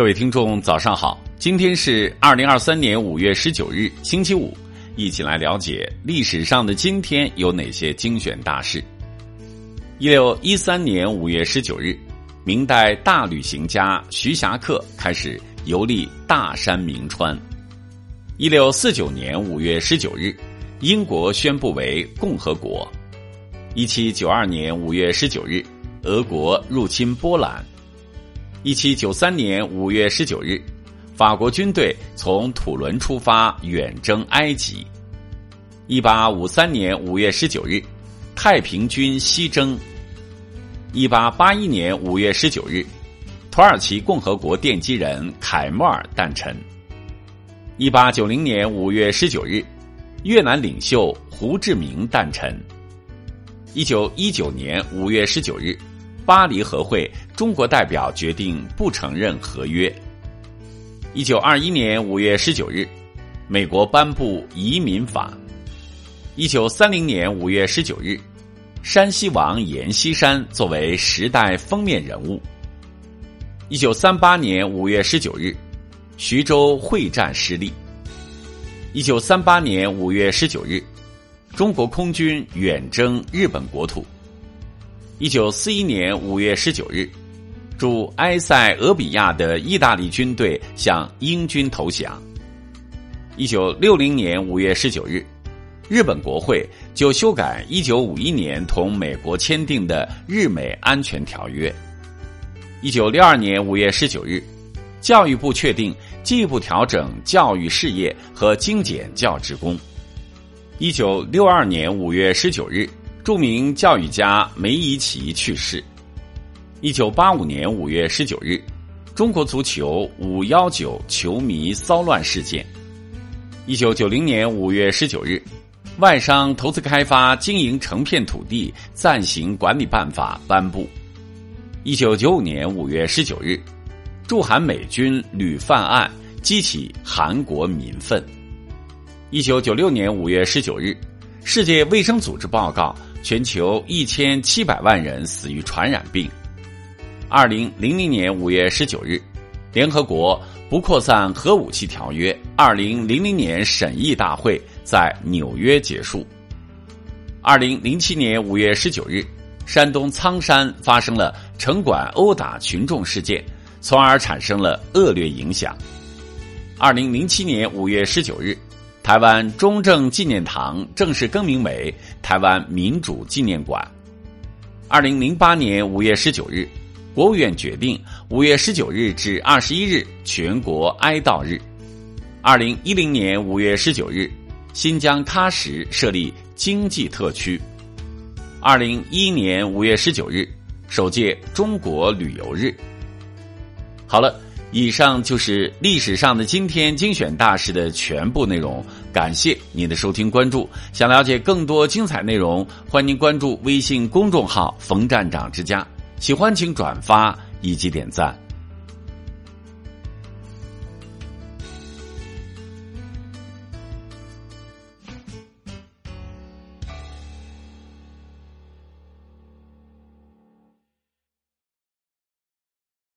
各位听众，早上好！今天是二零二三年五月十九日，星期五，一起来了解历史上的今天有哪些精选大事。一六一三年五月十九日，明代大旅行家徐霞客开始游历大山名川。一六四九年五月十九日，英国宣布为共和国。一七九二年五月十九日，俄国入侵波兰。一七九三年五月十九日，法国军队从土伦出发远征埃及。一八五三年五月十九日，太平军西征。一八八一年五月十九日，土耳其共和国奠基人凯莫尔诞辰。一八九零年五月十九日，越南领袖胡志明诞辰。一九一九年五月十九日。巴黎和会，中国代表决定不承认合约。一九二一年五月十九日，美国颁布移民法。一九三零年五月十九日，山西王阎锡山作为《时代》封面人物。一九三八年五月十九日，徐州会战失利。一九三八年五月十九日，中国空军远征日本国土。一九四一年五月十九日，驻埃塞俄比亚的意大利军队向英军投降。一九六零年五月十九日，日本国会就修改一九五一年同美国签订的日美安全条约。一九六二年五月十九日，教育部确定进一步调整教育事业和精简教职工。一九六二年五月十九日。著名教育家梅贻琦去世。一九八五年五月十九日，中国足球五幺九球迷骚乱事件。一九九零年五月十九日，外商投资开发经营成片土地暂行管理办法颁布。一九九五年五月十九日，驻韩美军屡犯案，激起韩国民愤。一九九六年五月十九日，世界卫生组织报告。全球一千七百万人死于传染病。二零零零年五月十九日，联合国不扩散核武器条约二零零零年审议大会在纽约结束。二零零七年五月十九日，山东苍山发生了城管殴打群众事件，从而产生了恶劣影响。二零零七年五月十九日。台湾中正纪念堂正式更名为台湾民主纪念馆。二零零八年五月十九日，国务院决定五月十九日至二十一日全国哀悼日。二零一零年五月十九日，新疆喀什设立经济特区。二零一一年五月十九日，首届中国旅游日。好了。以上就是历史上的今天精选大事的全部内容，感谢您的收听关注。想了解更多精彩内容，欢迎您关注微信公众号“冯站长之家”。喜欢请转发以及点赞。